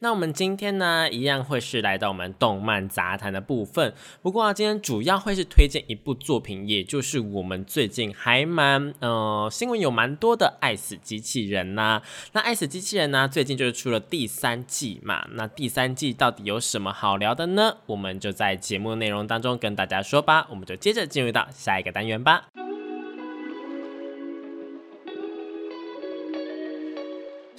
那我们今天呢，一样会是来到我们动漫杂谈的部分。不过啊，今天主要会是推荐一部作品，也就是我们最近还蛮呃新闻有蛮多的《爱死机器人》呐。那《爱死机器人》呢，最近就是出了第三季嘛。那第三季到底有什么好聊的呢？我们就在节目内容当中跟大家说吧。我们就接着进入到下一个单元吧。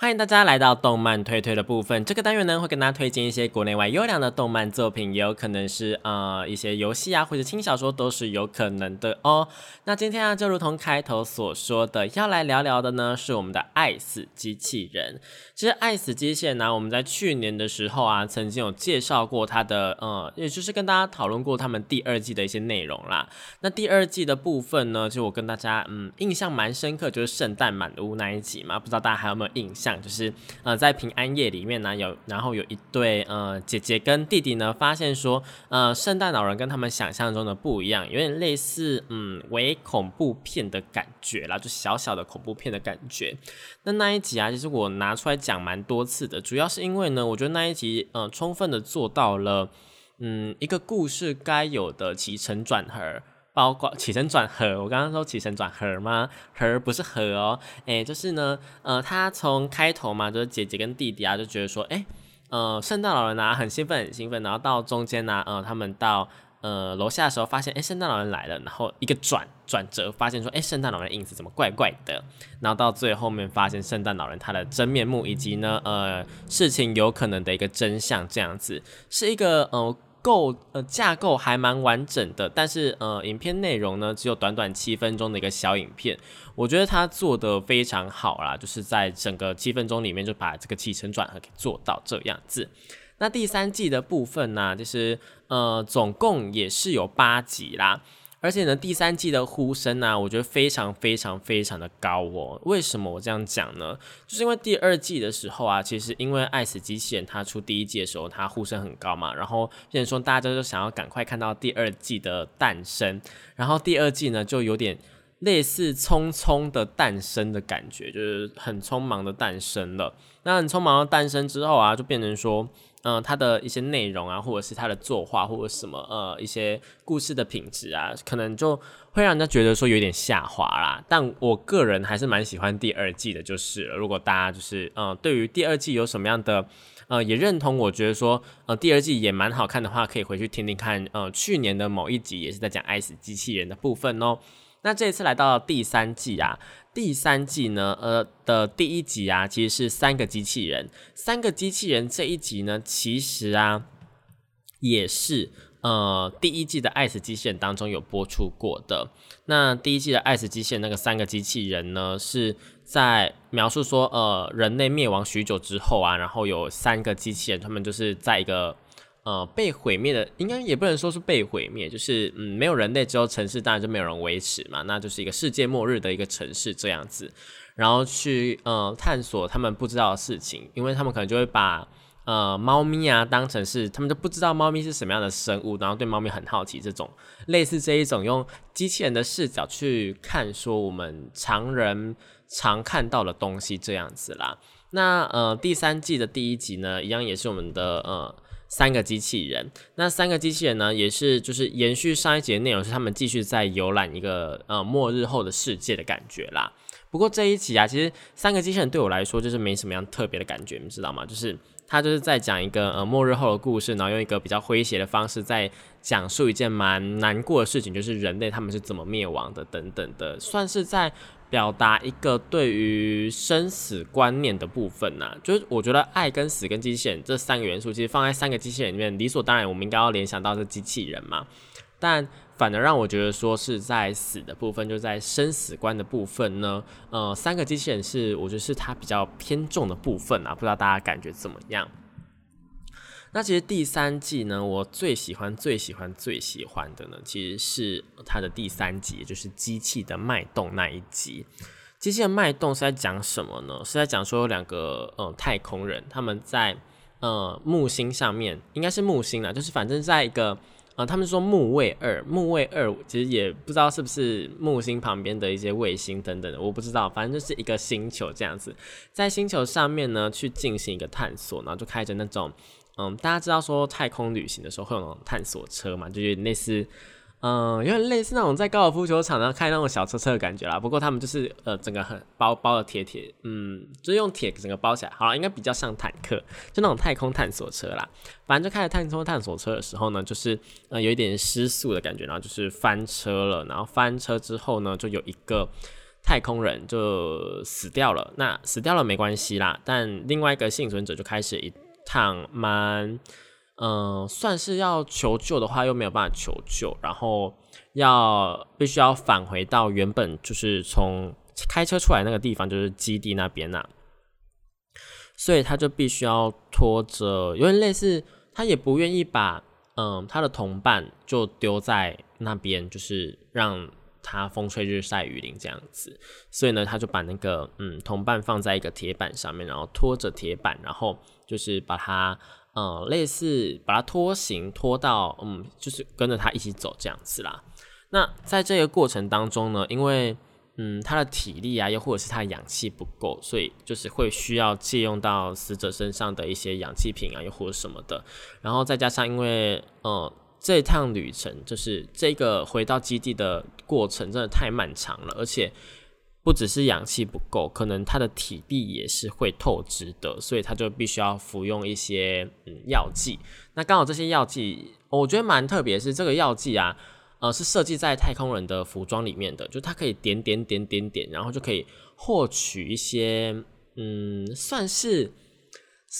欢迎大家来到动漫推推的部分。这个单元呢，会跟大家推荐一些国内外优良的动漫作品，也有可能是呃一些游戏啊，或者轻小说都是有可能的哦。那今天啊，就如同开头所说的，要来聊聊的呢，是我们的《爱死机器人》。其实《爱死机器人》呢，我们在去年的时候啊，曾经有介绍过它的，呃，也就是跟大家讨论过他们第二季的一些内容啦。那第二季的部分呢，就我跟大家嗯印象蛮深刻，就是圣诞满屋那一集嘛，不知道大家还有没有印象？就是呃，在平安夜里面呢，有然后有一对呃姐姐跟弟弟呢，发现说呃圣诞老人跟他们想象中的不一样，有点类似嗯伪恐怖片的感觉啦，就小小的恐怖片的感觉。那那一集啊，其实我拿出来讲蛮多次的，主要是因为呢，我觉得那一集呃充分的做到了嗯一个故事该有的起承转合。包括起承转合，我刚刚说起承转合吗？合不是合哦，哎，就是呢，呃，他从开头嘛，就是姐姐跟弟弟啊，就觉得说，哎，呃，圣诞老人啊，很兴奋，很兴奋，然后到中间呢，呃，他们到呃楼下的时候，发现，哎，圣诞老人来了，然后一个转转折，发现说，哎，圣诞老人影子怎么怪怪的？然后到最后面发现圣诞老人他的真面目，以及呢，呃，事情有可能的一个真相，这样子是一个，呃。构呃架构还蛮完整的，但是呃影片内容呢只有短短七分钟的一个小影片，我觉得他做的非常好啦，就是在整个七分钟里面就把这个起承转合给做到这样子。那第三季的部分呢，就是呃总共也是有八集啦。而且呢，第三季的呼声呢，我觉得非常非常非常的高哦。为什么我这样讲呢？就是因为第二季的时候啊，其实因为《爱死机器人》它出第一季的时候，它呼声很高嘛，然后变成说大家都想要赶快看到第二季的诞生，然后第二季呢就有点类似匆匆的诞生的感觉，就是很匆忙的诞生了。那很匆忙的诞生之后啊，就变成说。嗯，它的一些内容啊，或者是它的作画，或者什么呃一些故事的品质啊，可能就会让人家觉得说有点下滑啦。但我个人还是蛮喜欢第二季的，就是。如果大家就是嗯，对于第二季有什么样的呃也认同，我觉得说呃第二季也蛮好看的话，可以回去听听看。呃，去年的某一集也是在讲爱死机器人的部分哦。那这一次来到第三季啊。第三季呢，呃的第一集啊，其实是三个机器人。三个机器人这一集呢，其实啊，也是呃第一季的《爱死机器人》当中有播出过的。那第一季的《爱死机器人》那个三个机器人呢，是在描述说，呃，人类灭亡许久之后啊，然后有三个机器人，他们就是在一个。呃，被毁灭的应该也不能说是被毁灭，就是嗯，没有人类之后，城市当然就没有人维持嘛，那就是一个世界末日的一个城市这样子，然后去呃探索他们不知道的事情，因为他们可能就会把呃猫咪啊当成是他们就不知道猫咪是什么样的生物，然后对猫咪很好奇，这种类似这一种用机器人的视角去看说我们常人常看到的东西这样子啦。那呃第三季的第一集呢，一样也是我们的呃。三个机器人，那三个机器人呢，也是就是延续上一集的内容，是他们继续在游览一个呃末日后的世界的感觉啦。不过这一集啊，其实三个机器人对我来说就是没什么样特别的感觉，你知道吗？就是他就是在讲一个呃末日后的故事，然后用一个比较诙谐的方式在讲述一件蛮难过的事情，就是人类他们是怎么灭亡的等等的，算是在表达一个对于生死观念的部分呐。就是我觉得爱跟死跟机器人这三个元素，其实放在三个机器人里面，理所当然我们应该要联想到是机器人嘛，但。反而让我觉得说是在死的部分，就在生死观的部分呢。呃，三个机器人是我觉得是它比较偏重的部分啊，不知道大家感觉怎么样？那其实第三季呢，我最喜欢、最喜欢、最喜欢的呢，其实是它的第三集，就是机器的脉动那一集。机器的脉动是在讲什么呢？是在讲说有两个呃太空人，他们在呃木星上面，应该是木星啊，就是反正在一个。啊，他们说木卫二，木卫二其实也不知道是不是木星旁边的一些卫星等等的，我不知道，反正就是一个星球这样子，在星球上面呢去进行一个探索，然后就开着那种，嗯，大家知道说太空旅行的时候会有那种探索车嘛，就有点类似。嗯，有点类似那种在高尔夫球场上开那种小车车的感觉啦。不过他们就是呃，整个很包包的铁铁，嗯，就用铁整个包起来。好了，应该比较像坦克，就那种太空探索车啦。反正就开着太空探索车的时候呢，就是呃有一点失速的感觉，然后就是翻车了。然后翻车之后呢，就有一个太空人就死掉了。那死掉了没关系啦，但另外一个幸存者就开始一趟蛮。嗯，算是要求救的话，又没有办法求救，然后要必须要返回到原本就是从开车出来那个地方，就是基地那边呐。所以他就必须要拖着，有点类似，他也不愿意把嗯他的同伴就丢在那边，就是让他风吹日晒雨淋这样子。所以呢，他就把那个嗯同伴放在一个铁板上面，然后拖着铁板，然后就是把他。嗯，类似把它拖行拖到，嗯，就是跟着他一起走这样子啦。那在这个过程当中呢，因为嗯他的体力啊，又或者是他氧气不够，所以就是会需要借用到死者身上的一些氧气瓶啊，又或者什么的。然后再加上因为嗯这趟旅程就是这个回到基地的过程真的太漫长了，而且。不只是氧气不够，可能他的体力也是会透支的，所以他就必须要服用一些嗯药剂。那刚好这些药剂，我觉得蛮特别，是这个药剂啊，呃，是设计在太空人的服装里面的，就它可以点点点点点，然后就可以获取一些嗯，算是。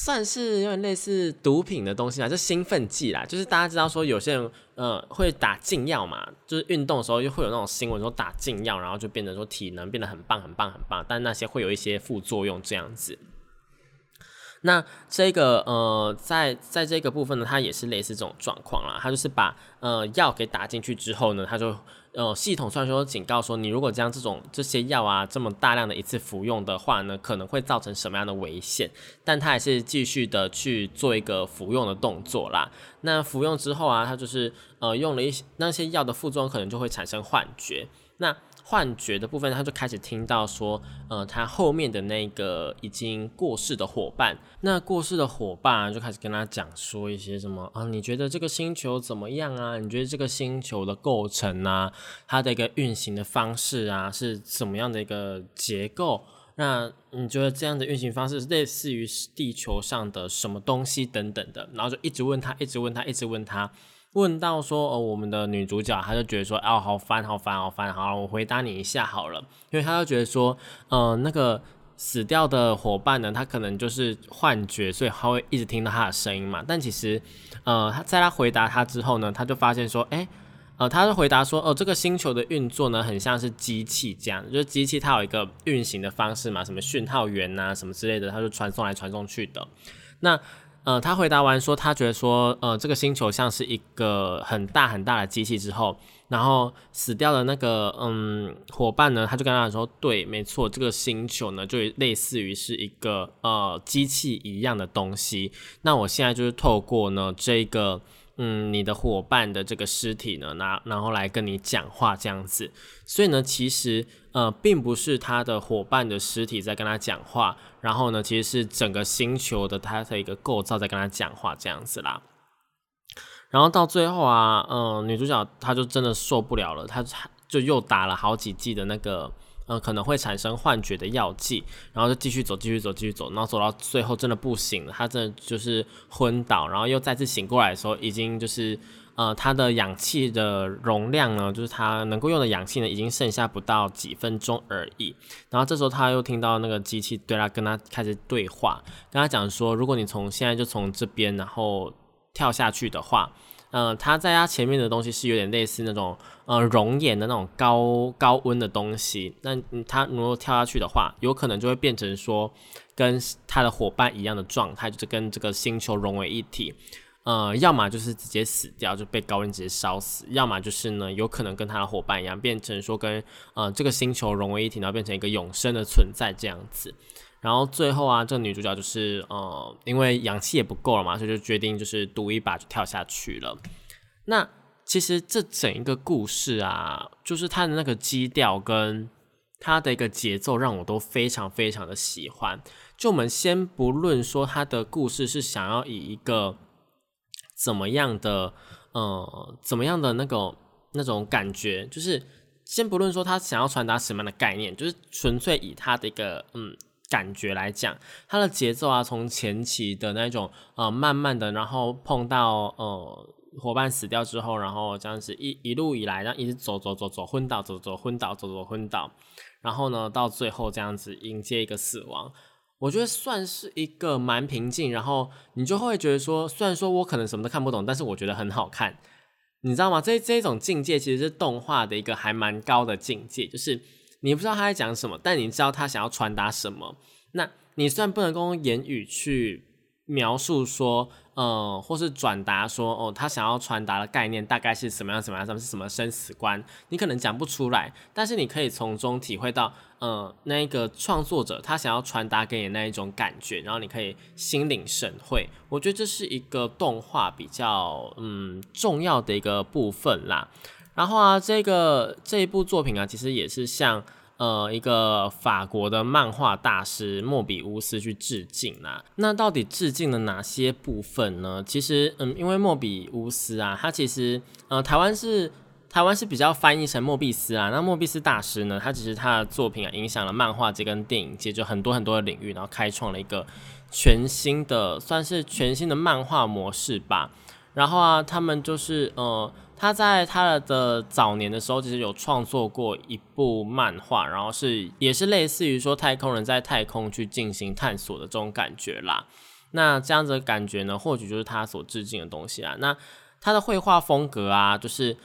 算是有点类似毒品的东西啦，就兴奋剂啦。就是大家知道说有些人呃会打禁药嘛，就是运动的时候又会有那种新闻说打禁药，然后就变得说体能变得很棒很棒很棒，但那些会有一些副作用这样子。那这个呃，在在这个部分呢，它也是类似这种状况啦。它就是把呃药给打进去之后呢，它就呃系统虽然说警告说，你如果将这种这些药啊这么大量的一次服用的话呢，可能会造成什么样的危险，但它还是继续的去做一个服用的动作啦。那服用之后啊，它就是呃用了一些那些药的副作用，可能就会产生幻觉。那幻觉的部分，他就开始听到说，呃，他后面的那个已经过世的伙伴，那过世的伙伴就开始跟他讲说一些什么啊？你觉得这个星球怎么样啊？你觉得这个星球的构成啊，它的一个运行的方式啊，是怎么样的一个结构？那你觉得这样的运行方式类似于地球上的什么东西等等的？然后就一直问他，一直问他，一直问他。问到说，哦，我们的女主角，她就觉得说，哦，好烦，好烦，好烦，好了，我回答你一下好了，因为她就觉得说，呃，那个死掉的伙伴呢，他可能就是幻觉，所以他会一直听到他的声音嘛。但其实，呃，他在他回答他之后呢，他就发现说，哎，呃，他就回答说，哦，这个星球的运作呢，很像是机器这样，就是机器它有一个运行的方式嘛，什么讯号源呐，什么之类的，它就传送来传送去的。那呃，他回答完说，他觉得说，呃，这个星球像是一个很大很大的机器之后，然后死掉的那个嗯伙伴呢，他就跟他说，对，没错，这个星球呢就类似于是一个呃机器一样的东西。那我现在就是透过呢这个。嗯，你的伙伴的这个尸体呢，拿然后来跟你讲话这样子，所以呢，其实呃，并不是他的伙伴的尸体在跟他讲话，然后呢，其实是整个星球的它的一个构造在跟他讲话这样子啦。然后到最后啊，嗯，女主角她就真的受不了了，她就又打了好几剂的那个呃可能会产生幻觉的药剂，然后就继续走，继续走，继续走，然后走到最后真的不行了，她真的就是昏倒，然后又再次醒过来的时候，已经就是呃它的氧气的容量呢，就是它能够用的氧气呢，已经剩下不到几分钟而已。然后这时候他又听到那个机器对他跟他开始对话，跟他讲说，如果你从现在就从这边然后跳下去的话。呃，他在他前面的东西是有点类似那种呃熔岩的那种高高温的东西。那他如果跳下去的话，有可能就会变成说跟他的伙伴一样的状态，就是跟这个星球融为一体。呃，要么就是直接死掉，就被高温直接烧死；要么就是呢，有可能跟他的伙伴一样，变成说跟呃这个星球融为一体，然后变成一个永生的存在这样子。然后最后啊，这女主角就是呃，因为氧气也不够了嘛，所以就决定就是赌一把就跳下去了。那其实这整一个故事啊，就是它的那个基调跟它的一个节奏，让我都非常非常的喜欢。就我们先不论说它的故事是想要以一个怎么样的呃怎么样的那个那种感觉，就是先不论说他想要传达什么样的概念，就是纯粹以他的一个嗯。感觉来讲，它的节奏啊，从前期的那种呃慢慢的，然后碰到呃伙伴死掉之后，然后这样子一一路以来，然后一直走走走走昏倒，走走昏倒，走走昏倒，然后呢到最后这样子迎接一个死亡，我觉得算是一个蛮平静，然后你就会觉得说，虽然说我可能什么都看不懂，但是我觉得很好看，你知道吗？这这种境界其实是动画的一个还蛮高的境界，就是。你不知道他在讲什么，但你知道他想要传达什么。那你虽然不能够用言语去描述说，呃，或是转达说，哦，他想要传达的概念大概是什么样、什么样、什么是什么生死观，你可能讲不出来。但是你可以从中体会到，呃，那一个创作者他想要传达给你那一种感觉，然后你可以心领神会。我觉得这是一个动画比较嗯重要的一个部分啦。然后啊，这个这一部作品啊，其实也是像呃一个法国的漫画大师莫比乌斯去致敬啦。那到底致敬了哪些部分呢？其实，嗯，因为莫比乌斯啊，他其实呃台湾是台湾是比较翻译成莫比斯啊。那莫比斯大师呢，他其实他的作品啊，影响了漫画界跟电影界就很多很多的领域，然后开创了一个全新的算是全新的漫画模式吧。然后啊，他们就是呃。他在他的早年的时候，其实有创作过一部漫画，然后是也是类似于说太空人在太空去进行探索的这种感觉啦。那这样子的感觉呢，或许就是他所致敬的东西啦。那他的绘画风格啊，就是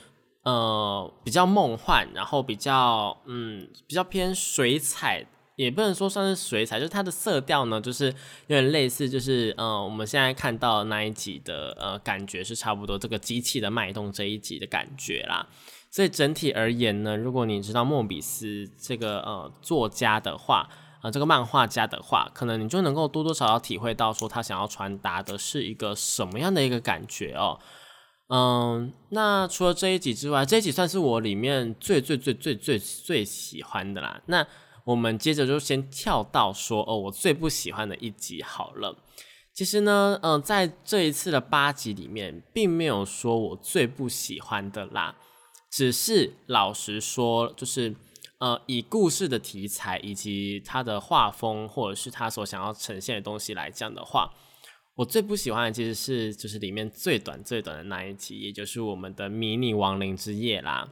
呃比较梦幻，然后比较嗯比较偏水彩。也不能说算是水彩，就是它的色调呢，就是有点类似，就是呃，我们现在看到那一集的呃感觉是差不多这个机器的脉动这一集的感觉啦。所以整体而言呢，如果你知道莫比斯这个呃作家的话，呃这个漫画家的话，可能你就能够多多少少体会到说他想要传达的是一个什么样的一个感觉哦。嗯，那除了这一集之外，这一集算是我里面最最最最最最喜欢的啦。那我们接着就先跳到说哦，我最不喜欢的一集好了。其实呢，嗯，在这一次的八集里面，并没有说我最不喜欢的啦，只是老实说，就是呃，以故事的题材以及它的画风，或者是他所想要呈现的东西来讲的话，我最不喜欢的其实是就是里面最短最短的那一集，也就是我们的迷你亡灵之夜啦。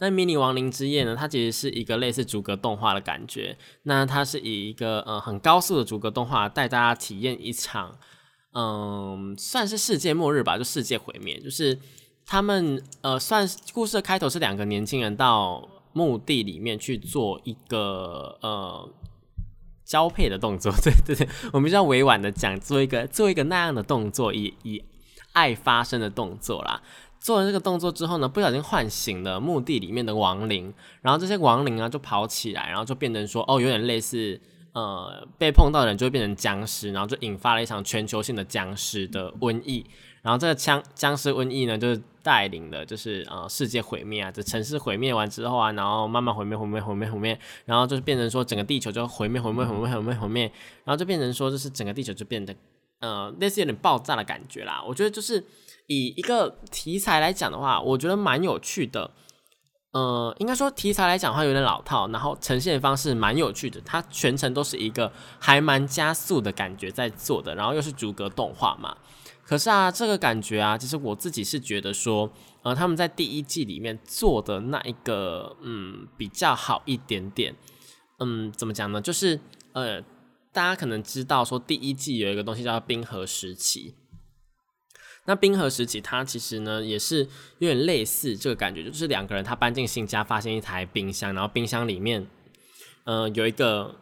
那迷你亡灵之夜呢？它其实是一个类似逐格动画的感觉。那它是以一个呃很高速的逐格动画带大家体验一场，嗯，算是世界末日吧，就世界毁灭。就是他们呃，算故事的开头是两个年轻人到墓地里面去做一个呃交配的动作。对对对，我们比较委婉的讲，做一个做一个那样的动作，以以爱发生的动作啦。做完这个动作之后呢，不小心唤醒了墓地里面的亡灵，然后这些亡灵啊就跑起来，然后就变成说，哦，有点类似，呃，被碰到的人就会变成僵尸，然后就引发了一场全球性的僵尸的瘟疫，然后这个僵僵尸瘟疫呢，就是带领的，就是呃世界毁灭啊，这城市毁灭完之后啊，然后慢慢毁灭毁灭毁灭毁灭，然后就是变成说整个地球就毁灭毁灭毁灭毁灭毁灭，然后就变成说就是整个地球就变得呃类似有点爆炸的感觉啦，我觉得就是。以一个题材来讲的话，我觉得蛮有趣的。呃，应该说题材来讲的话有点老套，然后呈现方式蛮有趣的，它全程都是一个还蛮加速的感觉在做的，然后又是逐格动画嘛。可是啊，这个感觉啊，其实我自己是觉得说，呃，他们在第一季里面做的那一个，嗯，比较好一点点。嗯，怎么讲呢？就是呃，大家可能知道说，第一季有一个东西叫冰河时期。那冰河时期，它其实呢也是有点类似这个感觉，就是两个人他搬进新家，发现一台冰箱，然后冰箱里面，呃，有一个，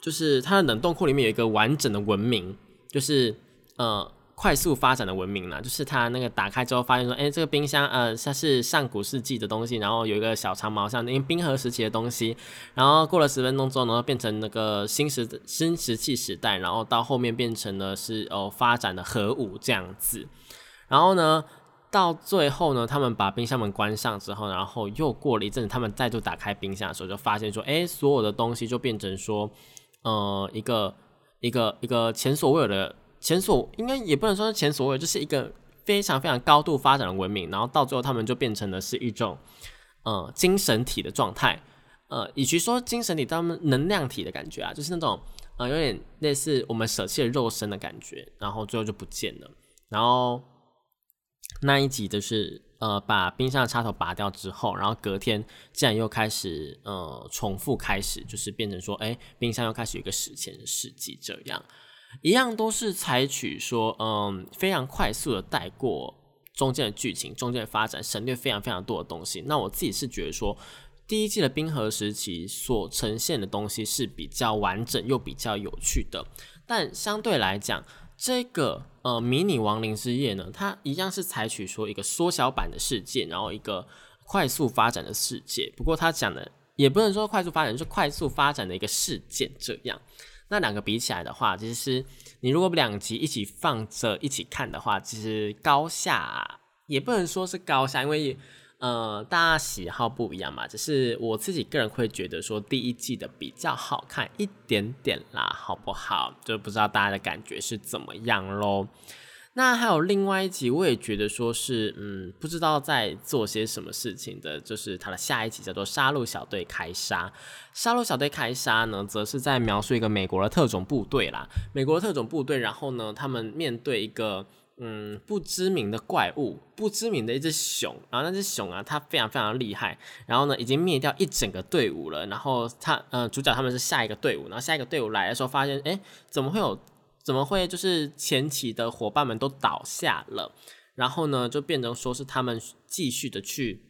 就是它的冷冻库里面有一个完整的文明，就是呃。快速发展的文明啦，就是它那个打开之后发现说，哎，这个冰箱呃，它是上古世纪的东西，然后有一个小长毛像，因为冰河时期的东西，然后过了十分钟之后呢，变成那个新石新石器时代，然后到后面变成了是哦发展的核武这样子，然后呢，到最后呢，他们把冰箱门关上之后，然后又过了一阵子，他们再度打开冰箱的时候，就发现说，哎，所有的东西就变成说，呃，一个一个一个前所未有的。前所应该也不能说是前所未有，就是一个非常非常高度发展的文明，然后到最后他们就变成了是一种呃精神体的状态，呃，与其说精神体，他们能量体的感觉啊，就是那种呃有点类似我们舍弃了肉身的感觉，然后最后就不见了。然后那一集就是呃把冰箱的插头拔掉之后，然后隔天竟然又开始呃重复开始，就是变成说，哎，冰箱又开始有一个史前世纪这样。一样都是采取说，嗯，非常快速的带过中间的剧情，中间的发展，省略非常非常多的东西。那我自己是觉得说，第一季的冰河时期所呈现的东西是比较完整又比较有趣的。但相对来讲，这个呃迷你亡灵之夜呢，它一样是采取说一个缩小版的世界，然后一个快速发展的世界。不过它讲的也不能说快速发展，是快速发展的一个事件这样。那两个比起来的话，其实你如果两集一起放着一起看的话，其实高下也不能说是高下，因为呃大家喜好不一样嘛。只是我自己个人会觉得说第一季的比较好看一点点啦，好不好？就不知道大家的感觉是怎么样喽。那还有另外一集，我也觉得说是，嗯，不知道在做些什么事情的，就是它的下一集叫做《杀戮小队开杀》。杀戮小队开杀呢，则是在描述一个美国的特种部队啦，美国的特种部队，然后呢，他们面对一个嗯不知名的怪物，不知名的一只熊，然后那只熊啊，它非常非常厉害，然后呢，已经灭掉一整个队伍了，然后他，嗯，主角他们是下一个队伍，然后下一个队伍来的时候，发现，哎，怎么会有？怎么会就是前期的伙伴们都倒下了，然后呢就变成说是他们继续的去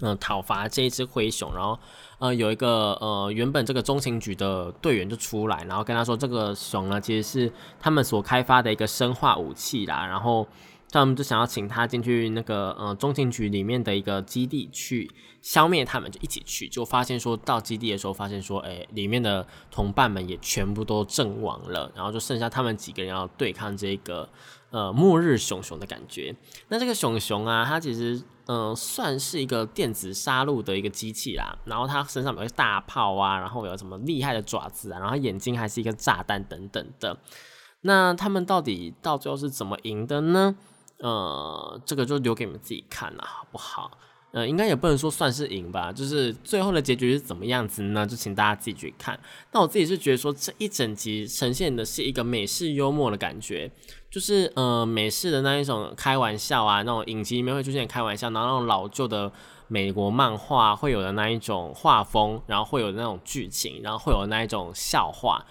嗯讨伐这一只灰熊，然后呃有一个呃原本这个中情局的队员就出来，然后跟他说这个熊呢其实是他们所开发的一个生化武器啦，然后。他们就想要请他进去那个呃中情局里面的一个基地去消灭他们，就一起去，就发现说到基地的时候，发现说，哎，里面的同伴们也全部都阵亡了，然后就剩下他们几个人要对抗这个呃末日熊熊的感觉。那这个熊熊啊，它其实嗯算是一个电子杀戮的一个机器啦，然后它身上有个大炮啊，然后有什么厉害的爪子啊，然后眼睛还是一个炸弹等等的。那他们到底到最后是怎么赢的呢？呃，这个就留给你们自己看了，好不好？呃，应该也不能说算是赢吧，就是最后的结局是怎么样子呢？就请大家自己去看。那我自己是觉得说，这一整集呈现的是一个美式幽默的感觉，就是呃美式的那一种开玩笑啊，那种影集里面会出现开玩笑，然后那种老旧的美国漫画会有的那一种画风，然后会有那种剧情，然后会有那一种笑话。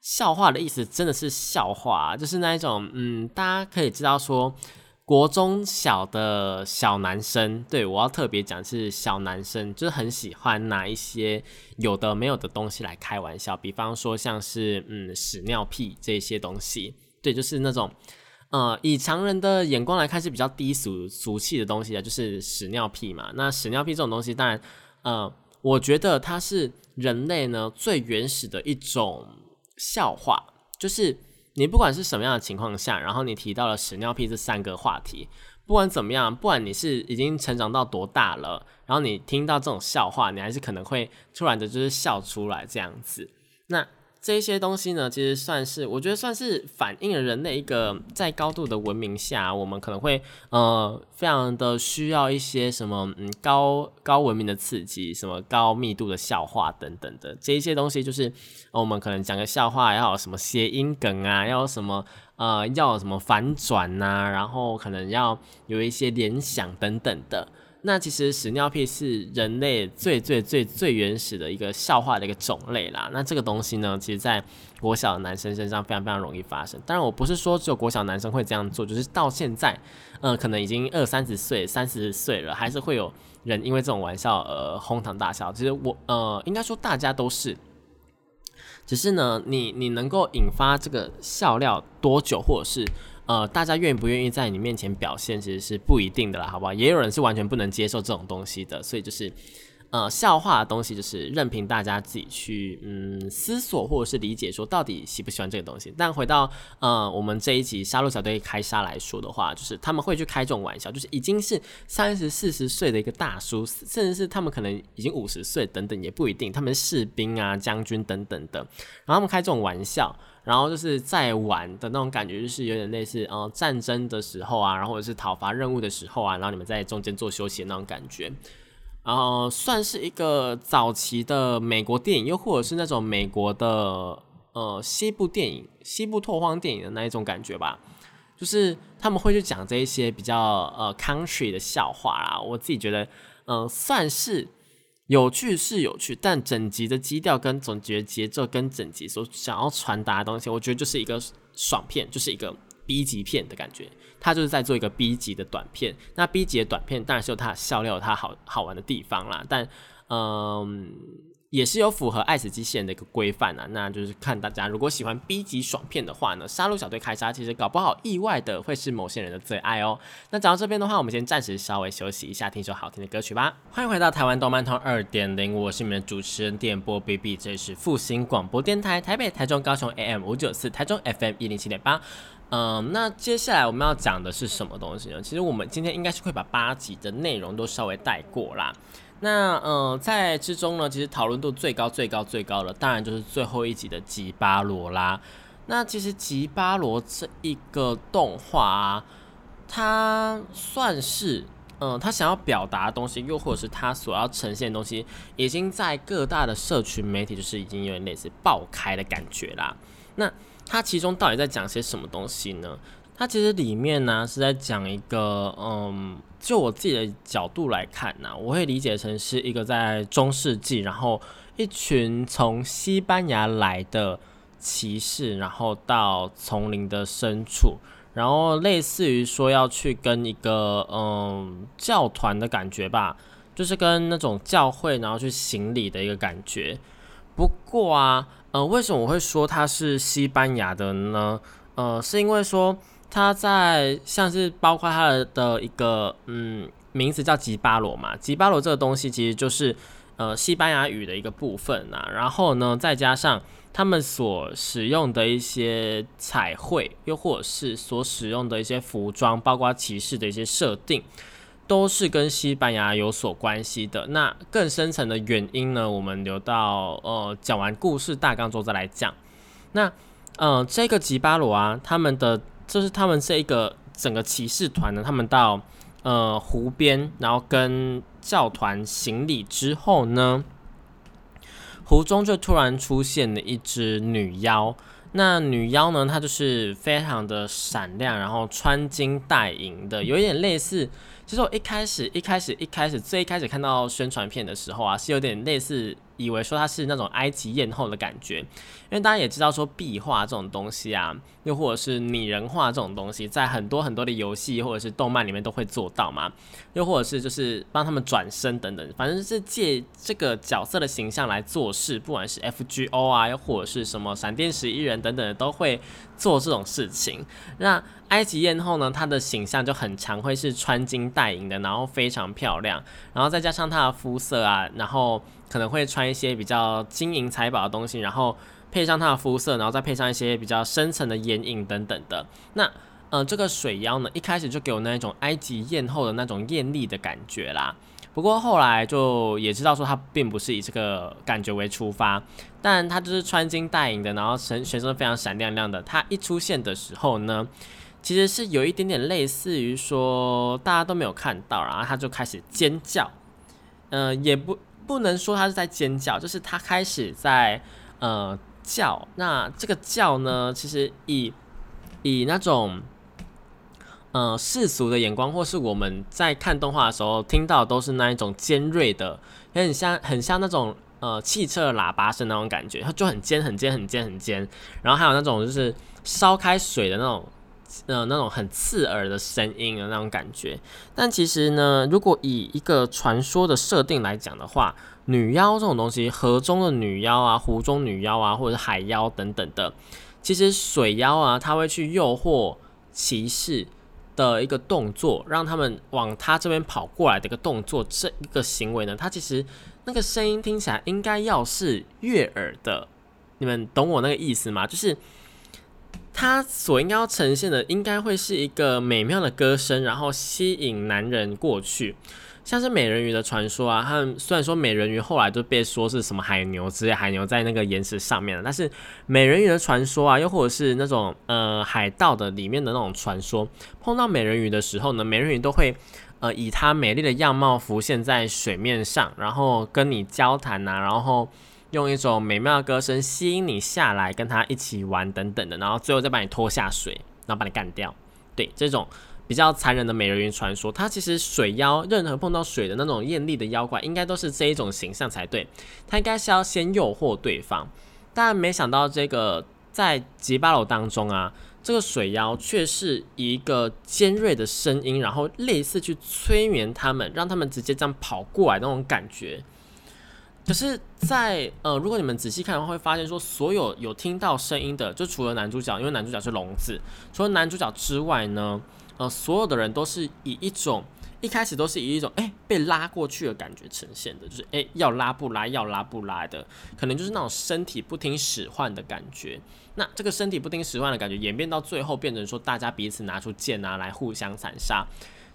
笑话的意思真的是笑话，就是那一种，嗯，大家可以知道说。国中小的小男生，对我要特别讲是小男生，就是很喜欢拿一些有的没有的东西来开玩笑，比方说像是嗯屎尿屁这些东西，对，就是那种呃以常人的眼光来看是比较低俗俗气的东西啊，就是屎尿屁嘛。那屎尿屁这种东西，当然呃，我觉得它是人类呢最原始的一种笑话，就是。你不管是什么样的情况下，然后你提到了屎尿屁这三个话题，不管怎么样，不管你是已经成长到多大了，然后你听到这种笑话，你还是可能会突然的就是笑出来这样子。那这些东西呢，其实算是我觉得算是反映了人类一个在高度的文明下，我们可能会呃非常的需要一些什么嗯高高文明的刺激，什么高密度的笑话等等的这一些东西，就是我们可能讲个笑话要什么谐音梗啊，要什么呃要什么反转呐，然后可能要有一些联想等等的。那其实屎尿屁是人类最最最最原始的一个笑话的一个种类啦。那这个东西呢，其实在国小男生身上非常非常容易发生。当然，我不是说只有国小男生会这样做，就是到现在，呃，可能已经二三十岁、三十岁了，还是会有人因为这种玩笑而哄堂大笑。其实我呃，应该说大家都是，只是呢，你你能够引发这个笑料多久，或者是。呃，大家愿不愿意在你面前表现，其实是不一定的啦，好不好？也有人是完全不能接受这种东西的，所以就是。呃，笑话的东西就是任凭大家自己去嗯思索或者是理解，说到底喜不喜欢这个东西。但回到呃我们这一集杀戮小队开杀来说的话，就是他们会去开这种玩笑，就是已经是三十四十岁的一个大叔，甚至是他们可能已经五十岁等等也不一定，他们士兵啊将军等等的，然后他们开这种玩笑，然后就是在玩的那种感觉，就是有点类似呃战争的时候啊，然后或者是讨伐任务的时候啊，然后你们在中间做休息那种感觉。然后算是一个早期的美国电影，又或者是那种美国的呃西部电影、西部拓荒电影的那一种感觉吧。就是他们会去讲这一些比较呃 country 的笑话啦。我自己觉得，嗯，算是有趣是有趣，但整集的基调跟总结节奏跟整集所想要传达的东西，我觉得就是一个爽片，就是一个。B 级片的感觉，他就是在做一个 B 级的短片。那 B 级的短片当然是有它的笑料、它好好玩的地方啦，但嗯。也是有符合爱死机器人的一个规范啊，那就是看大家如果喜欢 B 级爽片的话呢，杀戮小队开杀其实搞不好意外的会是某些人的最爱哦。那讲到这边的话，我们先暂时稍微休息一下，听首好听的歌曲吧。欢迎回到台湾动漫通二点零，我是你们的主持人电波 BB，这里是复兴广播电台台北、台中、高雄 AM 五九四，台中 FM 一零七点八。嗯，那接下来我们要讲的是什么东西呢？其实我们今天应该是会把八集的内容都稍微带过啦。那呃，在之中呢，其实讨论度最高、最高、最高的，当然就是最后一集的吉巴罗啦。那其实吉巴罗这一个动画，啊，它算是，嗯，他想要表达的东西，又或者是他所要呈现的东西，已经在各大的社群媒体，就是已经有点类似爆开的感觉啦。那它其中到底在讲些什么东西呢？它其实里面呢是在讲一个，嗯，就我自己的角度来看呢，我会理解成是一个在中世纪，然后一群从西班牙来的骑士，然后到丛林的深处，然后类似于说要去跟一个嗯教团的感觉吧，就是跟那种教会然后去行礼的一个感觉。不过啊，呃，为什么我会说它是西班牙的呢？呃，是因为说。他在像是包括他的一个嗯名字叫吉巴罗嘛，吉巴罗这个东西其实就是呃西班牙语的一个部分呐，然后呢再加上他们所使用的一些彩绘，又或者是所使用的一些服装，包括骑士的一些设定，都是跟西班牙有所关系的。那更深层的原因呢，我们留到呃讲完故事大纲之后再来讲。那呃这个吉巴罗啊，他们的。就是他们这一个整个骑士团呢，他们到呃湖边，然后跟教团行礼之后呢，湖中就突然出现了一只女妖。那女妖呢，她就是非常的闪亮，然后穿金戴银的，有一点类似。其实我一开始一开始一开始最一开始看到宣传片的时候啊，是有点类似。以为说它是那种埃及艳后的感觉，因为大家也知道说壁画这种东西啊，又或者是拟人化这种东西，在很多很多的游戏或者是动漫里面都会做到嘛，又或者是就是帮他们转身等等，反正是借这个角色的形象来做事，不管是 FGO 啊，又或者是什么闪电十一人等等，都会做这种事情。那埃及艳后呢，她的形象就很常会是穿金戴银的，然后非常漂亮，然后再加上她的肤色啊，然后。可能会穿一些比较金银财宝的东西，然后配上她的肤色，然后再配上一些比较深层的眼影等等的。那呃，这个水妖呢，一开始就给我那一种埃及艳后的那种艳丽的感觉啦。不过后来就也知道说，他并不是以这个感觉为出发，但他就是穿金戴银的，然后神全身非常闪亮亮的。他一出现的时候呢，其实是有一点点类似于说大家都没有看到，然后他就开始尖叫。呃，也不不能说他是在尖叫，就是他开始在呃叫。那这个叫呢，其实以以那种。呃，世俗的眼光，或是我们在看动画的时候听到，都是那一种尖锐的，也很像很像那种呃汽车喇叭声那种感觉，它就很尖、很尖、很尖、很尖。然后还有那种就是烧开水的那种，呃，那种很刺耳的声音的那种感觉。但其实呢，如果以一个传说的设定来讲的话，女妖这种东西，河中的女妖啊，湖中女妖啊，或者是海妖等等的，其实水妖啊，它会去诱惑骑士。的一个动作，让他们往他这边跑过来的一个动作，这一个行为呢，他其实那个声音听起来应该要是悦耳的，你们懂我那个意思吗？就是他所应该要呈现的，应该会是一个美妙的歌声，然后吸引男人过去。像是美人鱼的传说啊，他们虽然说美人鱼后来就被说是什么海牛之类，海牛在那个岩石上面了，但是美人鱼的传说啊，又或者是那种呃海盗的里面的那种传说，碰到美人鱼的时候呢，美人鱼都会呃以她美丽的样貌浮现在水面上，然后跟你交谈呐，然后用一种美妙的歌声吸引你下来跟他一起玩等等的，然后最后再把你拖下水，然后把你干掉，对这种。比较残忍的美人鱼传说，它其实水妖，任何碰到水的那种艳丽的妖怪，应该都是这一种形象才对。它应该是要先诱惑对方，但没想到这个在吉巴楼当中啊，这个水妖却是一个尖锐的声音，然后类似去催眠他们，让他们直接这样跑过来那种感觉。可是，在呃，如果你们仔细看的话，会发现说，所有有听到声音的，就除了男主角，因为男主角是聋子，除了男主角之外呢。呃，所有的人都是以一种一开始都是以一种哎被拉过去的感觉呈现的，就是哎要拉不拉，要拉不拉的，可能就是那种身体不听使唤的感觉。那这个身体不听使唤的感觉演变到最后，变成说大家彼此拿出剑啊来互相残杀。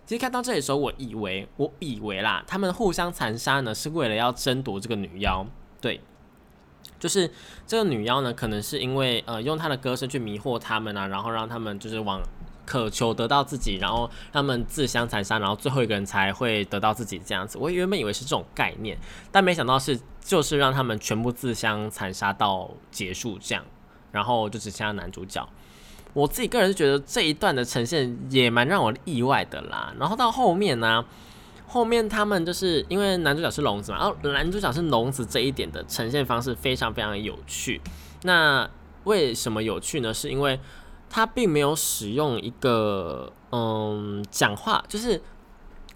其实看到这里的时候，我以为我以为啦，他们互相残杀呢是为了要争夺这个女妖，对，就是这个女妖呢，可能是因为呃用她的歌声去迷惑他们啊，然后让他们就是往。渴求得到自己，然后他们自相残杀，然后最后一个人才会得到自己这样子。我原本以为是这种概念，但没想到是就是让他们全部自相残杀到结束这样，然后就只剩下男主角。我自己个人是觉得这一段的呈现也蛮让我意外的啦。然后到后面呢，后面他们就是因为男主角是聋子嘛，然后男主角是聋子这一点的呈现方式非常非常有趣。那为什么有趣呢？是因为他并没有使用一个嗯讲话，就是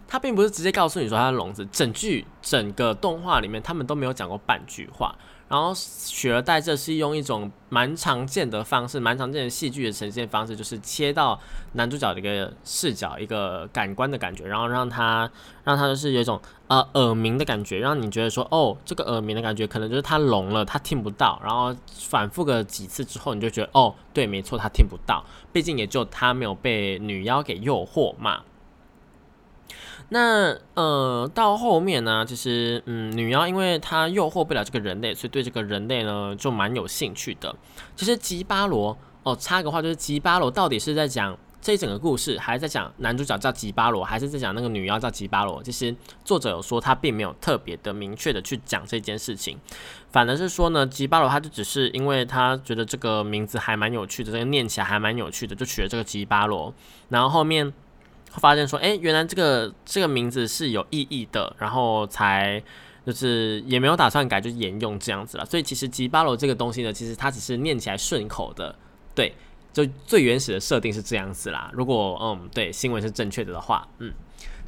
他并不是直接告诉你说他是聋子，整句整个动画里面他们都没有讲过半句话。然后取而代之是用一种蛮常见的方式，蛮常见的戏剧的呈现方式，就是切到男主角的一个视角，一个感官的感觉，然后让他让他就是有一种呃耳鸣的感觉，让你觉得说哦，这个耳鸣的感觉可能就是他聋了，他听不到。然后反复个几次之后，你就觉得哦，对，没错，他听不到，毕竟也就他没有被女妖给诱惑嘛。那呃，到后面呢，其实嗯，女妖因为她诱惑不了这个人类，所以对这个人类呢就蛮有兴趣的。其实吉巴罗哦，插个话就是吉巴罗到底是在讲这一整个故事，还是在讲男主角叫吉巴罗，还是在讲那个女妖叫吉巴罗？其实作者有说他并没有特别的明确的去讲这件事情，反而是说呢，吉巴罗他就只是因为他觉得这个名字还蛮有趣的，这个念起来还蛮有趣的，就取了这个吉巴罗，然后后面。发现说，哎，原来这个这个名字是有意义的，然后才就是也没有打算改，就沿用这样子了。所以其实吉巴罗这个东西呢，其实它只是念起来顺口的，对，就最原始的设定是这样子啦。如果嗯，对，新闻是正确的的话，嗯，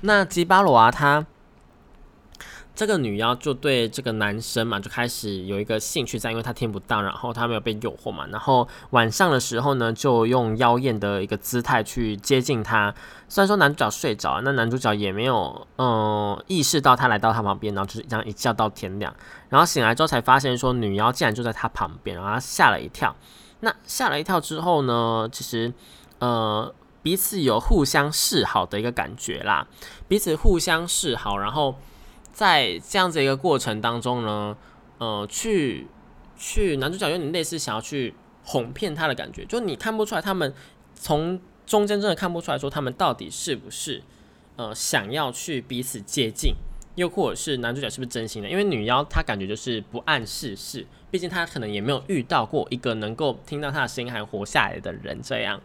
那吉巴罗啊，它。这个女妖就对这个男生嘛，就开始有一个兴趣在，因为他听不到，然后他没有被诱惑嘛，然后晚上的时候呢，就用妖艳的一个姿态去接近他。虽然说男主角睡着，那男主角也没有嗯意识到他来到他旁边，然后就是这样一觉到天亮，然后醒来之后才发现说女妖竟然就在他旁边，然后他吓了一跳。那吓了一跳之后呢，其实呃彼此有互相示好的一个感觉啦，彼此互相示好，然后在这样子一个过程当中呢，呃，去去男主角有点类似想要去哄骗他的感觉，就你看不出来他们从中间真的看不出来说他们到底是不是呃想要去彼此接近。又或者是男主角是不是真心的？因为女妖她感觉就是不谙世事，毕竟她可能也没有遇到过一个能够听到她的声音还活下来的人。这样，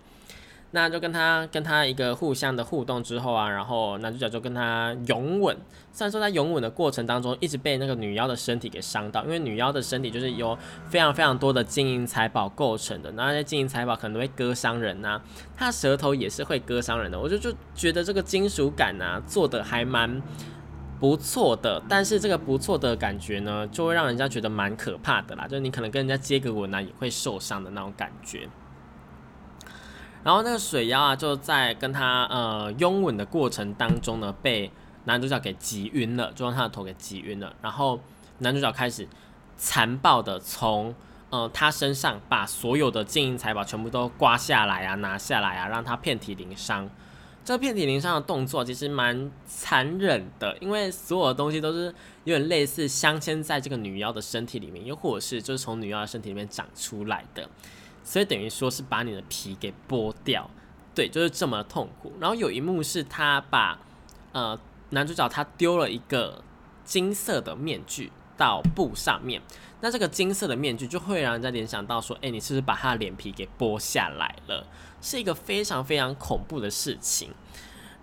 那就跟他跟他一个互相的互动之后啊，然后男主角就跟他拥吻。虽然说在拥吻的过程当中，一直被那个女妖的身体给伤到，因为女妖的身体就是由非常非常多的金银财宝构成的，那些金银财宝可能会割伤人呐，他舌头也是会割伤人的。我就就觉得这个金属感啊，做的还蛮。不错的，但是这个不错的感觉呢，就会让人家觉得蛮可怕的啦。就是你可能跟人家接个吻啊，也会受伤的那种感觉。然后那个水妖啊，就在跟他呃拥吻的过程当中呢，被男主角给挤晕了，就让他的头给挤晕了。然后男主角开始残暴的从呃他身上把所有的金银财宝全部都刮下来啊，拿下来啊，让他遍体鳞伤。这个遍体鳞伤的动作其实蛮残忍的，因为所有的东西都是有点类似镶嵌在这个女妖的身体里面，又或者是就是从女妖的身体里面长出来的，所以等于说是把你的皮给剥掉，对，就是这么痛苦。然后有一幕是他把呃男主角他丢了一个金色的面具到布上面，那这个金色的面具就会让人家联想到说，哎，你是不是把他的脸皮给剥下来了？是一个非常非常恐怖的事情，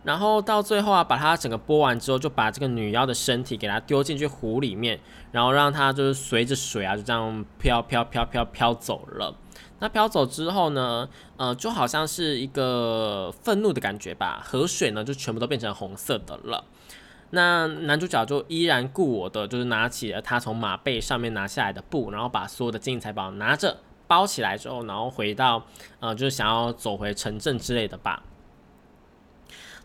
然后到最后啊，把它整个剥完之后，就把这个女妖的身体给它丢进去湖里面，然后让它就是随着水啊，就这样飘飘飘飘飘走了。那飘走之后呢，呃，就好像是一个愤怒的感觉吧，河水呢就全部都变成红色的了。那男主角就依然故我的，就是拿起了他从马背上面拿下来的布，然后把所有的金银财宝拿着。包起来之后，然后回到呃，就是想要走回城镇之类的吧。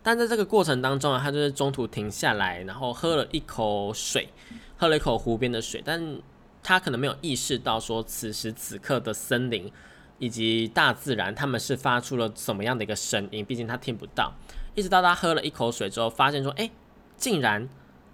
但在这个过程当中啊，他就是中途停下来，然后喝了一口水，喝了一口湖边的水，但他可能没有意识到说，此时此刻的森林以及大自然，他们是发出了怎么样的一个声音，毕竟他听不到。一直到他喝了一口水之后，发现说，哎，竟然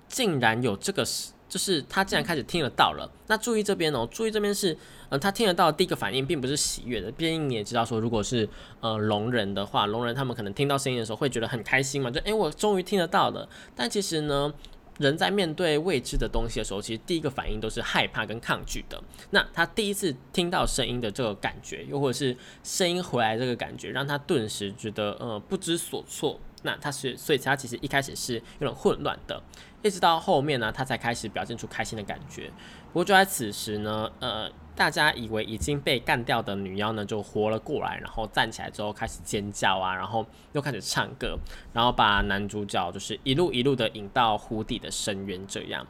竟然有这个就是他竟然开始听得到了。那注意这边哦，注意这边是，呃，他听得到第一个反应并不是喜悦的。毕竟你也知道说，如果是呃聋人的话，聋人他们可能听到声音的时候会觉得很开心嘛，就诶，我终于听得到了。但其实呢，人在面对未知的东西的时候，其实第一个反应都是害怕跟抗拒的。那他第一次听到声音的这个感觉，又或者是声音回来这个感觉，让他顿时觉得呃不知所措。那他是，所以他其实一开始是有点混乱的。一直到后面呢，他才开始表现出开心的感觉。不过就在此时呢，呃，大家以为已经被干掉的女妖呢，就活了过来，然后站起来之后开始尖叫啊，然后又开始唱歌，然后把男主角就是一路一路的引到湖底的深渊。这样，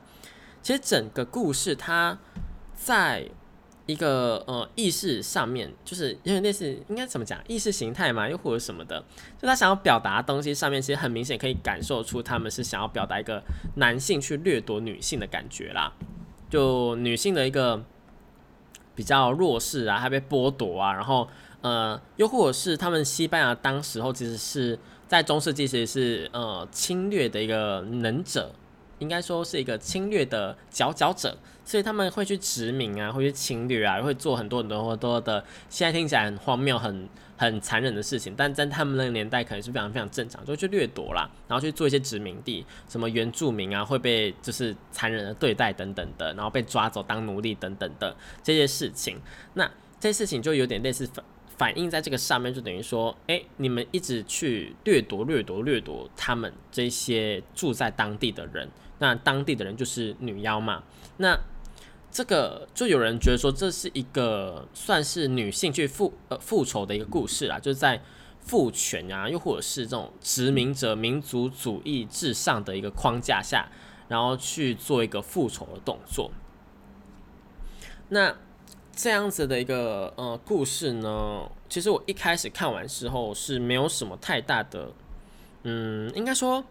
其实整个故事它在。一个呃意识上面，就是因为那是，应该怎么讲？意识形态嘛，又或者什么的，就他想要表达的东西上面，其实很明显可以感受出他们是想要表达一个男性去掠夺女性的感觉啦，就女性的一个比较弱势啊，还被剥夺啊，然后呃，又或者是他们西班牙当时候其实是在中世纪其实是呃侵略的一个能者。应该说是一个侵略的佼佼者，所以他们会去殖民啊，会去侵略啊，会做很多很多很多的，现在听起来很荒谬、很很残忍的事情，但在他们那个年代可能是非常非常正常，就去掠夺啦，然后去做一些殖民地，什么原住民啊会被就是残忍的对待等等的，然后被抓走当奴隶等等的这些事情，那这些事情就有点类似。反反映在这个上面，就等于说，哎，你们一直去掠夺、掠夺、掠夺他们这些住在当地的人，那当地的人就是女妖嘛。那这个就有人觉得说，这是一个算是女性去复呃复仇的一个故事啦，就是在父权啊，又或者是这种殖民者民族主义至上的一个框架下，然后去做一个复仇的动作。那。这样子的一个呃故事呢，其实我一开始看完之后是没有什么太大的，嗯，应该说，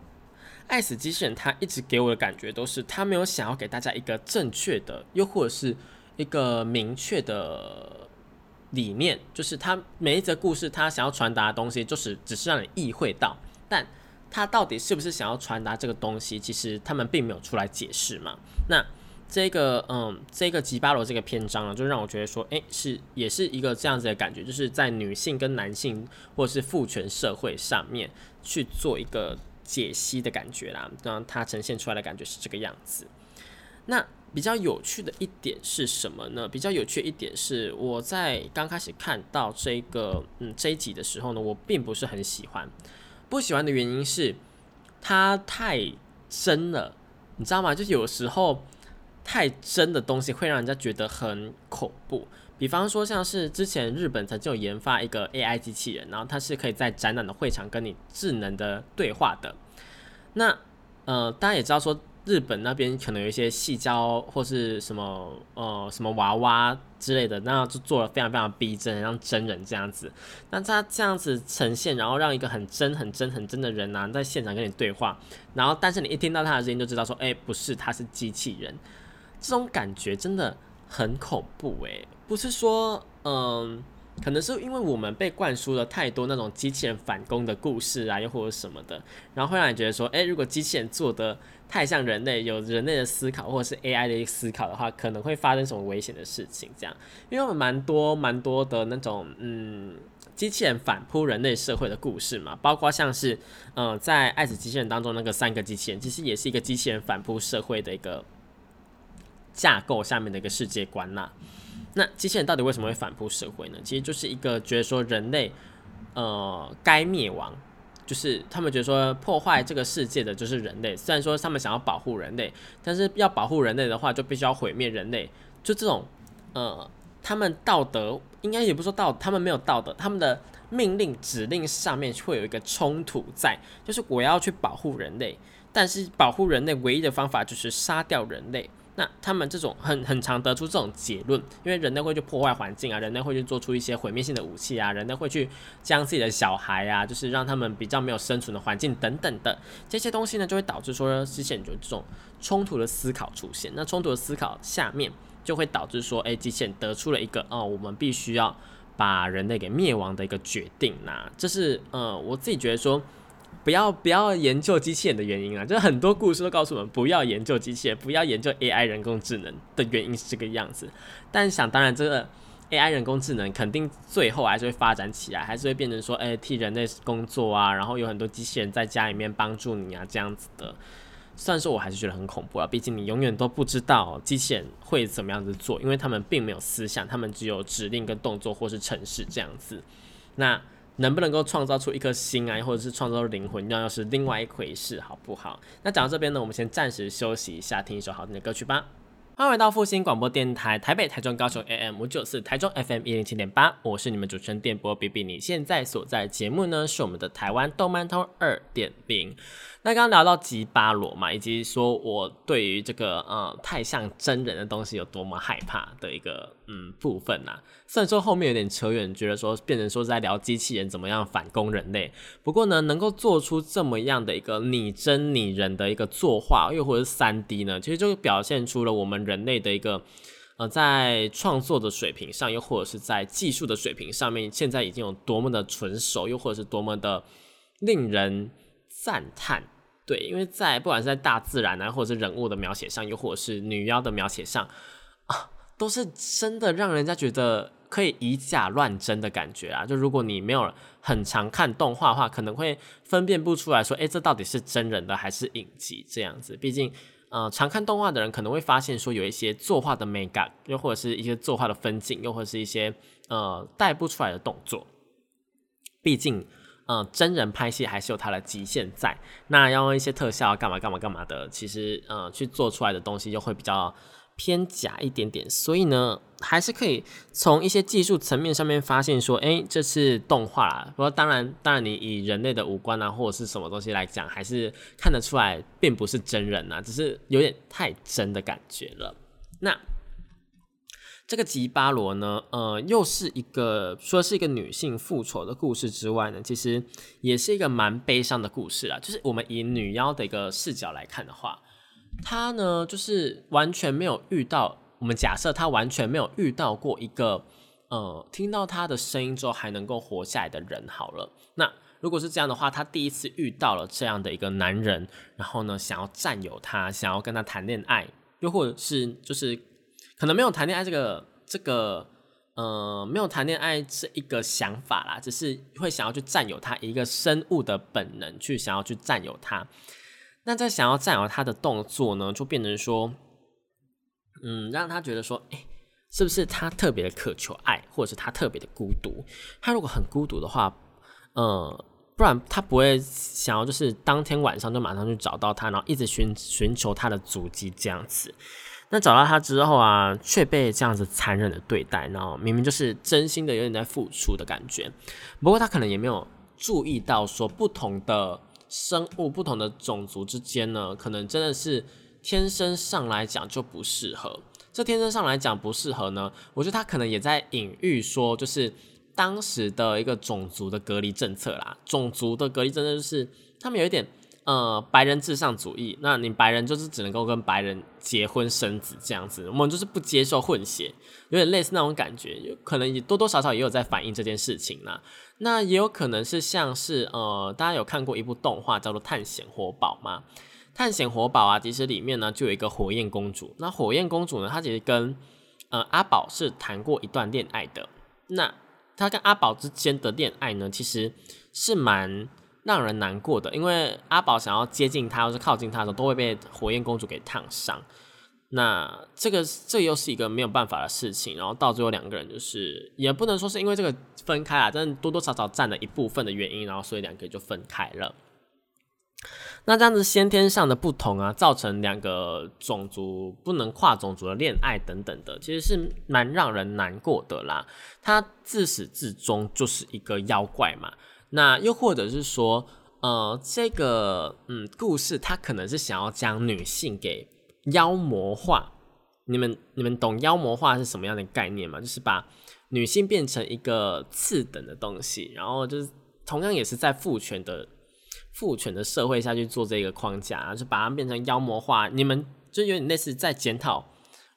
爱死机器人他一直给我的感觉都是他没有想要给大家一个正确的，又或者是一个明确的理念，就是他每一则故事他想要传达的东西，就是只是让你意会到，但他到底是不是想要传达这个东西，其实他们并没有出来解释嘛。那这个嗯，这个吉巴罗这个篇章呢，就让我觉得说，诶，是也是一个这样子的感觉，就是在女性跟男性或者是父权社会上面去做一个解析的感觉啦，让它呈现出来的感觉是这个样子。那比较有趣的一点是什么呢？比较有趣的一点是，我在刚开始看到这个嗯这一集的时候呢，我并不是很喜欢。不喜欢的原因是它太真了，你知道吗？就是有时候太真的东西会让人家觉得很恐怖。比方说，像是之前日本曾经有研发一个 AI 机器人，然后它是可以在展览的会场跟你智能的对话的。那呃，大家也知道说。日本那边可能有一些细胶或是什么呃什么娃娃之类的，那就做了非常非常逼真，像真人这样子。那他这样子呈现，然后让一个很真很真很真的人呐，在现场跟你对话，然后但是你一听到他的声音就知道说，哎，不是，他是机器人。这种感觉真的很恐怖诶，不是说嗯。可能是因为我们被灌输了太多那种机器人反攻的故事啊，又或者什么的，然后会让你觉得说，诶，如果机器人做的太像人类，有人类的思考或者是 AI 的一个思考的话，可能会发生什么危险的事情？这样，因为我们蛮多蛮多的那种，嗯，机器人反扑人类社会的故事嘛，包括像是，嗯，在爱子机器人当中那个三个机器人，其实也是一个机器人反扑社会的一个架构下面的一个世界观呐。那机器人到底为什么会反扑社会呢？其实就是一个觉得说人类，呃，该灭亡，就是他们觉得说破坏这个世界的就是人类。虽然说他们想要保护人类，但是要保护人类的话，就必须要毁灭人类。就这种，呃，他们道德应该也不说道，他们没有道德，他们的命令指令上面会有一个冲突在，就是我要去保护人类，但是保护人类唯一的方法就是杀掉人类。那他们这种很很常得出这种结论，因为人类会去破坏环境啊，人类会去做出一些毁灭性的武器啊，人类会去将自己的小孩啊，就是让他们比较没有生存的环境等等的这些东西呢，就会导致说机器人有这种冲突的思考出现。那冲突的思考下面就会导致说，哎，机器人得出了一个哦，我们必须要把人类给灭亡的一个决定呐。这是呃，我自己觉得说。不要不要研究机器人的原因啊，就是很多故事都告诉我们不要研究机器人，不要研究 AI 人工智能的原因是这个样子。但想当然，这个 AI 人工智能肯定最后还是会发展起来，还是会变成说，哎，替人类工作啊，然后有很多机器人在家里面帮助你啊，这样子的。虽然说我还是觉得很恐怖啊，毕竟你永远都不知道机器人会怎么样子做，因为他们并没有思想，他们只有指令跟动作或是程式这样子。那能不能够创造出一颗心啊，或者是创造灵魂，那又是另外一回事，好不好？那讲到这边呢，我们先暂时休息一下，听一首好听的歌曲吧。欢迎回到复兴广播电台，台北、台中、高雄 AM 五九四，台中 FM 一零七点八，我是你们主持人电波比比。你现在所在节目呢，是我们的台湾动漫通二点零。那刚刚聊到吉巴罗嘛，以及说我对于这个呃太像真人的东西有多么害怕的一个嗯部分呐。虽然说后面有点扯远，觉得说变成说在聊机器人怎么样反攻人类。不过呢，能够做出这么样的一个拟真拟人的一个作画，又或者是三 D 呢，其实就表现出了我们人类的一个呃在创作的水平上，又或者是在技术的水平上面，现在已经有多么的纯熟，又或者是多么的令人赞叹。对，因为在不管是在大自然啊，或者是人物的描写上，又或者是女妖的描写上，啊，都是真的让人家觉得可以以假乱真的感觉啊。就如果你没有很常看动画的话，可能会分辨不出来说，哎，这到底是真人的还是影集这样子。毕竟，呃，常看动画的人可能会发现说，有一些作画的美感，又或者是一些作画的分镜，又或者是一些呃带不出来的动作。毕竟。嗯，真人拍戏还是有它的极限在。那要用一些特效干嘛干嘛干嘛的，其实嗯，去做出来的东西就会比较偏假一点点。所以呢，还是可以从一些技术层面上面发现说，哎，这是动画啦。不过当然，当然你以人类的五官啊或者是什么东西来讲，还是看得出来并不是真人呐，只是有点太真的感觉了。那。这个吉巴罗呢，呃，又是一个说是一个女性复仇的故事之外呢，其实也是一个蛮悲伤的故事啊。就是我们以女妖的一个视角来看的话，她呢就是完全没有遇到，我们假设她完全没有遇到过一个呃听到她的声音之后还能够活下来的人好了。那如果是这样的话，她第一次遇到了这样的一个男人，然后呢想要占有他，想要跟他谈恋爱，又或者是就是可能没有谈恋爱这个这个。呃，没有谈恋爱这一个想法啦，只是会想要去占有他一个生物的本能，去想要去占有他。那在想要占有他的动作呢，就变成说，嗯，让他觉得说，哎，是不是他特别的渴求爱，或者是他特别的孤独？他如果很孤独的话，呃，不然他不会想要就是当天晚上就马上去找到他，然后一直寻寻求他的足迹这样子。那找到他之后啊，却被这样子残忍的对待，然后明明就是真心的有点在付出的感觉。不过他可能也没有注意到，说不同的生物、不同的种族之间呢，可能真的是天生上来讲就不适合。这天生上来讲不适合呢，我觉得他可能也在隐喻说，就是当时的一个种族的隔离政策啦。种族的隔离政策就是他们有一点。呃，白人至上主义，那你白人就是只能够跟白人结婚生子这样子，我们就是不接受混血，有点类似那种感觉，有可能也多多少少也有在反映这件事情啦。那也有可能是像是呃，大家有看过一部动画叫做《探险活宝》吗？《探险活宝》啊，其实里面呢就有一个火焰公主，那火焰公主呢，她其实跟呃阿宝是谈过一段恋爱的，那她跟阿宝之间的恋爱呢，其实是蛮。让人难过的，因为阿宝想要接近他或是靠近他的时候，都会被火焰公主给烫伤。那这个这又是一个没有办法的事情。然后到最后两个人就是也不能说是因为这个分开啊，但多多少少占了一部分的原因，然后所以两个人就分开了。那这样子先天上的不同啊，造成两个种族不能跨种族的恋爱等等的，其实是蛮让人难过的啦。他自始至终就是一个妖怪嘛。那又或者是说，呃，这个嗯故事，它可能是想要将女性给妖魔化。你们你们懂妖魔化是什么样的概念吗？就是把女性变成一个次等的东西，然后就是同样也是在父权的父权的社会下去做这个框架，就把它变成妖魔化。你们就有点类似在检讨，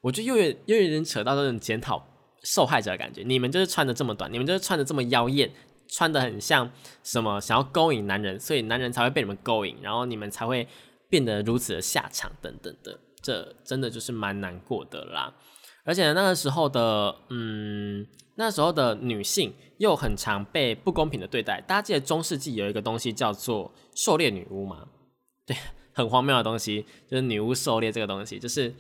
我觉得又有又有点扯到这种检讨受害者的感觉。你们就是穿的这么短，你们就是穿的这么妖艳。穿的很像什么，想要勾引男人，所以男人才会被你们勾引，然后你们才会变得如此的下场等等的，这真的就是蛮难过的啦。而且那个时候的，嗯，那时候的女性又很常被不公平的对待。大家记得中世纪有一个东西叫做狩猎女巫吗？对，很荒谬的东西，就是女巫狩猎这个东西，就是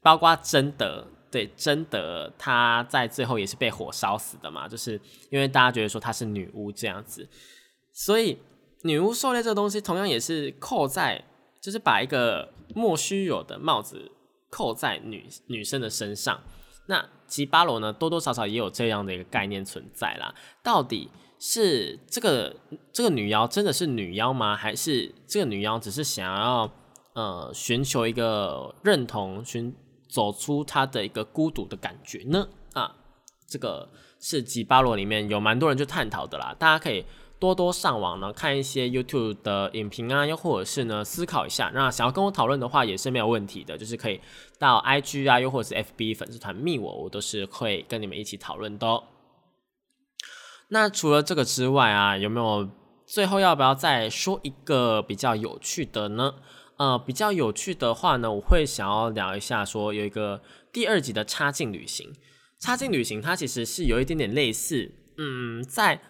包括真的。对，真的，她在最后也是被火烧死的嘛？就是因为大家觉得说她是女巫这样子，所以女巫狩猎这个东西同样也是扣在，就是把一个莫须有的帽子扣在女女生的身上。那吉巴罗呢，多多少少也有这样的一个概念存在啦。到底是这个这个女妖真的是女妖吗？还是这个女妖只是想要呃寻求一个认同寻？走出他的一个孤独的感觉呢？啊，这个是吉巴罗里面有蛮多人去探讨的啦。大家可以多多上网呢看一些 YouTube 的影评啊，又或者是呢思考一下。那想要跟我讨论的话也是没有问题的，就是可以到 IG 啊，又或者是 FB 粉丝团密我，我都是会跟你们一起讨论的。那除了这个之外啊，有没有最后要不要再说一个比较有趣的呢？呃，比较有趣的话呢，我会想要聊一下，说有一个第二集的插进旅行。插进旅行它其实是有一点点类似，嗯，在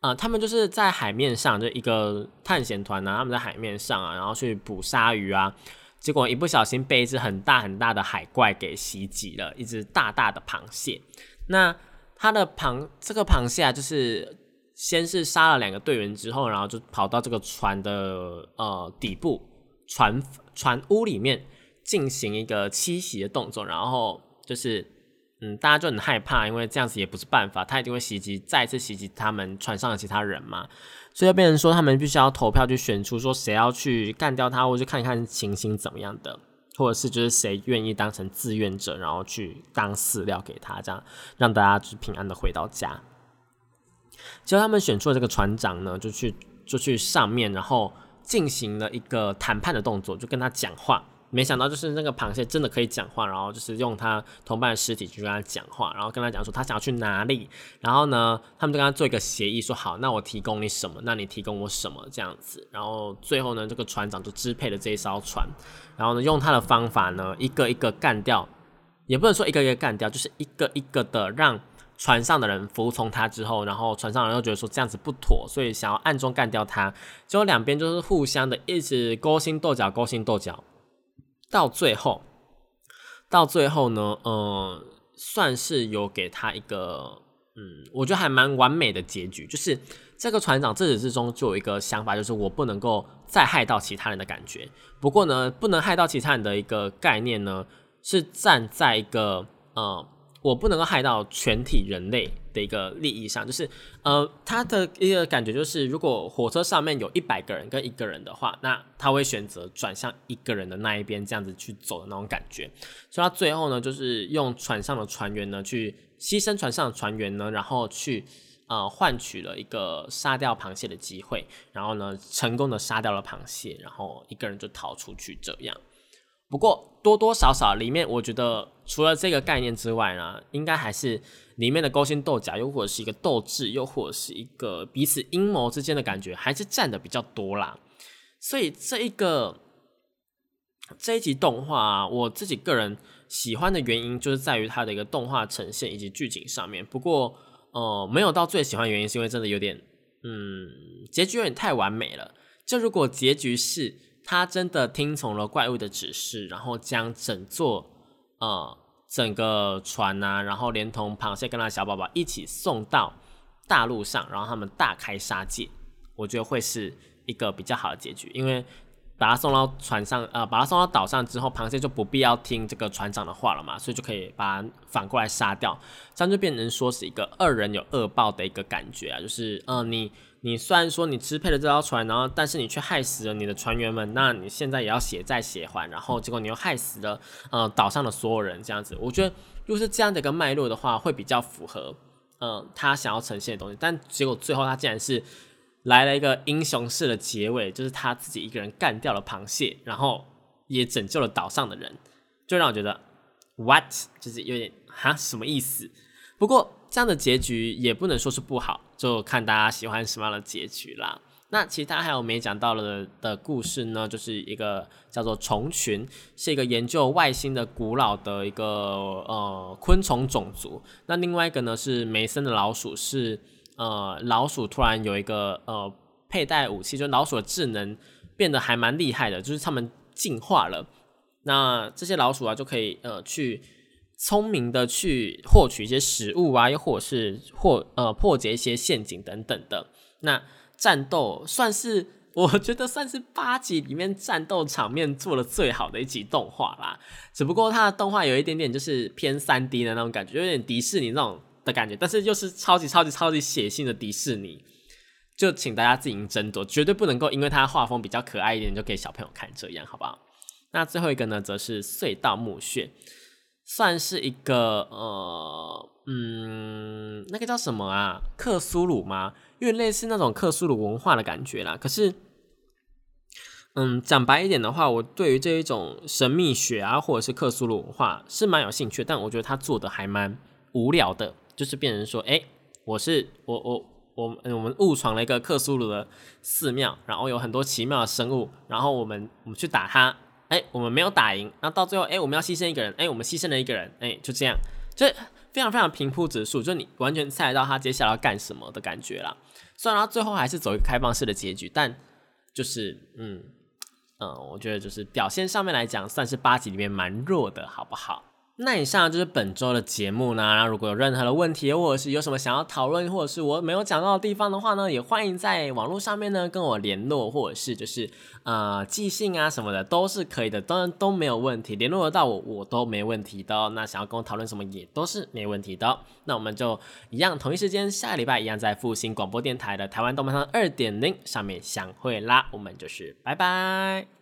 呃，他们就是在海面上，就一个探险团呢，他们在海面上啊，然后去捕鲨鱼啊，结果一不小心被一只很大很大的海怪给袭击了，一只大大的螃蟹。那它的螃这个螃蟹啊，就是先是杀了两个队员之后，然后就跑到这个船的呃底部。船船屋里面进行一个栖息的动作，然后就是，嗯，大家就很害怕，因为这样子也不是办法，他一定会袭击，再次袭击他们船上的其他人嘛，所以就变成说他们必须要投票去选出说谁要去干掉他，或者看一看情形怎么样的，或者是就是谁愿意当成志愿者，然后去当饲料给他，这样让大家就平安的回到家。结果他们选出了这个船长呢，就去就去上面，然后。进行了一个谈判的动作，就跟他讲话。没想到就是那个螃蟹真的可以讲话，然后就是用他同伴的尸体去跟他讲话，然后跟他讲说他想要去哪里，然后呢，他们就跟他做一个协议，说好，那我提供你什么，那你提供我什么这样子，然后最后呢，这个船长就支配了这一艘船，然后呢，用他的方法呢，一个一个干掉，也不能说一个一个干掉，就是一个一个的让船上的人服从他之后，然后船上人又觉得说这样子不妥，所以想要暗中干掉他，结果两边就是互相的一直勾心斗角，勾心斗角。到最后，到最后呢，呃，算是有给他一个，嗯，我觉得还蛮完美的结局。就是这个船长自始至终就有一个想法，就是我不能够再害到其他人的感觉。不过呢，不能害到其他人的一个概念呢，是站在一个，呃。我不能够害到全体人类的一个利益上，就是呃，他的一个感觉就是，如果火车上面有一百个人跟一个人的话，那他会选择转向一个人的那一边，这样子去走的那种感觉。所以他最后呢，就是用船上的船员呢，去牺牲船上的船员呢，然后去呃换取了一个杀掉螃蟹的机会，然后呢，成功的杀掉了螃蟹，然后一个人就逃出去这样。不过多多少少里面，我觉得除了这个概念之外呢，应该还是里面的勾心斗角，又或者是一个斗志，又或者是一个彼此阴谋之间的感觉，还是占的比较多啦。所以这一个这一集动画，我自己个人喜欢的原因，就是在于它的一个动画呈现以及剧情上面。不过呃，没有到最喜欢原因，是因为真的有点嗯，结局有点太完美了。就如果结局是。他真的听从了怪物的指示，然后将整座呃整个船啊，然后连同螃蟹跟他小宝宝一起送到大陆上，然后他们大开杀戒，我觉得会是一个比较好的结局，因为把他送到船上，呃，把他送到岛上之后，螃蟹就不必要听这个船长的话了嘛，所以就可以把反过来杀掉，这样就变成说是一个恶人有恶报的一个感觉啊，就是呃你。你虽然说你支配了这条船，然后但是你却害死了你的船员们，那你现在也要血债血还，然后结果你又害死了呃岛上的所有人，这样子，我觉得如果是这样的一个脉络的话，会比较符合嗯他想要呈现的东西。但结果最后他竟然是来了一个英雄式的结尾，就是他自己一个人干掉了螃蟹，然后也拯救了岛上的人，就让我觉得 what 就是有点哈什么意思？不过。这样的结局也不能说是不好，就看大家喜欢什么样的结局啦。那其他还有没讲到了的故事呢？就是一个叫做虫群，是一个研究外星的古老的一个呃昆虫种族。那另外一个呢是梅森的老鼠，是呃老鼠突然有一个呃佩戴武器，就老鼠的智能变得还蛮厉害的，就是他们进化了。那这些老鼠啊就可以呃去。聪明的去获取一些食物啊，又或者是或呃破解一些陷阱等等的。那战斗算是我觉得算是八集里面战斗场面做的最好的一集动画啦。只不过它的动画有一点点就是偏三 D 的那种感觉，有点迪士尼那种的感觉，但是又是超级超级超级血腥的迪士尼。就请大家自行斟酌，绝对不能够因为它画风比较可爱一点就给小朋友看这样，好不好？那最后一个呢，则是隧道墓穴。算是一个呃嗯，那个叫什么啊？克苏鲁吗？因为类似那种克苏鲁文化的感觉啦。可是，嗯，讲白一点的话，我对于这一种神秘学啊，或者是克苏鲁文化是蛮有兴趣。但我觉得他做的还蛮无聊的，就是变成说，哎，我是我我我我们误闯了一个克苏鲁的寺庙，然后有很多奇妙的生物，然后我们我们去打它。哎，我们没有打赢，然后到最后，哎，我们要牺牲一个人，哎，我们牺牲了一个人，哎，就这样，就非常非常平铺直述，就你完全猜得到他接下来要干什么的感觉啦。虽然他最后还是走一个开放式的结局，但就是，嗯嗯，我觉得就是表现上面来讲，算是八集里面蛮弱的，好不好？那以上就是本周的节目呢。然后如果有任何的问题，或者是有什么想要讨论，或者是我没有讲到的地方的话呢，也欢迎在网络上面呢跟我联络，或者是就是呃寄信啊什么的都是可以的，当然都没有问题，联络得到我我都没问题的。那想要跟我讨论什么也都是没问题的。那我们就一样，同一时间下个礼拜一样在复兴广播电台的台湾动漫上二点零上面相会啦。我们就是拜拜。